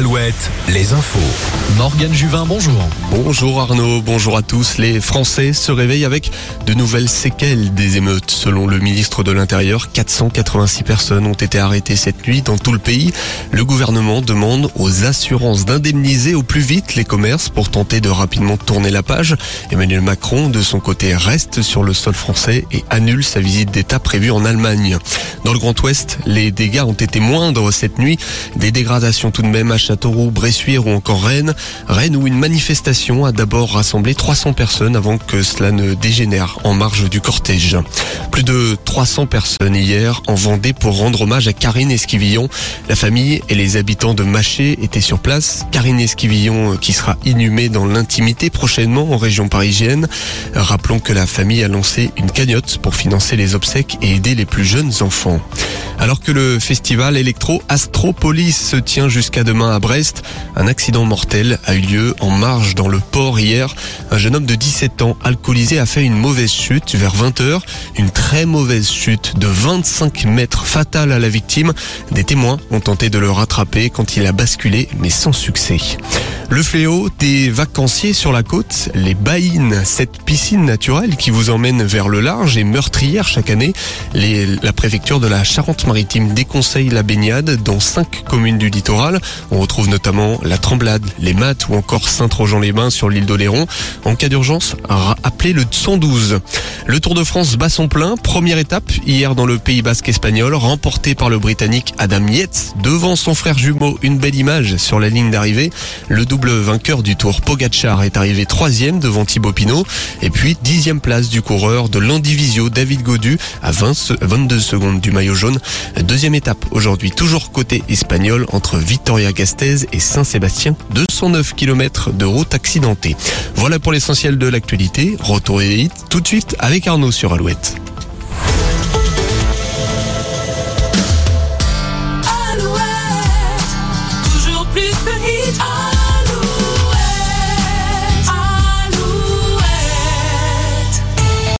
Alouette, les infos. Morgane Juvin, bonjour. Bonjour Arnaud, bonjour à tous. Les Français se réveillent avec de nouvelles séquelles des émeutes. Selon le ministre de l'Intérieur, 486 personnes ont été arrêtées cette nuit dans tout le pays. Le gouvernement demande aux assurances d'indemniser au plus vite les commerces pour tenter de rapidement tourner la page. Emmanuel Macron, de son côté, reste sur le sol français et annule sa visite d'État prévue en Allemagne. Dans le Grand Ouest, les dégâts ont été moindres cette nuit. Des dégradations tout de même à Châteauroux, Bressuire ou encore Rennes. Rennes où une manifestation a d'abord rassemblé 300 personnes avant que cela ne dégénère en marge du cortège. Plus de 300 personnes hier en Vendée pour rendre hommage à Karine Esquivillon. La famille et les habitants de Maché étaient sur place. Karine Esquivillon euh, qui sera inhumée dans l'intimité prochainement en région parisienne. Rappelons que la famille a lancé une cagnotte pour financer les obsèques et aider les plus jeunes enfants. Alors que le festival électro Astropolis se tient jusqu'à demain à Brest, un accident mortel a eu lieu en marge dans le port hier. Un jeune homme de 17 ans alcoolisé a fait une mauvaise chute vers 20h, une très mauvaise chute de 25 mètres fatale à la victime. Des témoins ont tenté de le rattraper quand il a basculé mais sans succès. Le fléau des vacanciers sur la côte, les baïnes, cette piscine naturelle qui vous emmène vers le large et meurtrière chaque année. La préfecture de la Charente-Maritime déconseille la baignade dans cinq communes du littoral. On retrouve notamment la Tremblade, les Mattes ou encore Saint-Trojan-les-Bains sur l'île d'Oléron. En cas d'urgence, appelez le 112. Le Tour de France bat son plein. Première étape hier dans le Pays Basque espagnol, remporté par le Britannique Adam Yates devant son frère jumeau. Une belle image sur la ligne d'arrivée. Le double vainqueur du Tour Pogacar est arrivé troisième devant Thibaut Pinot. Et puis dixième place du coureur de l'Andivisio David Godu à 20 se- 22 secondes du maillot jaune. Deuxième étape aujourd'hui toujours côté espagnol entre Vitoria-Gasteiz et Saint-Sébastien. 209 km de route accidentée. Voilà pour l'essentiel de l'actualité. Retour tout de suite avec Arnaud sur. Alouette.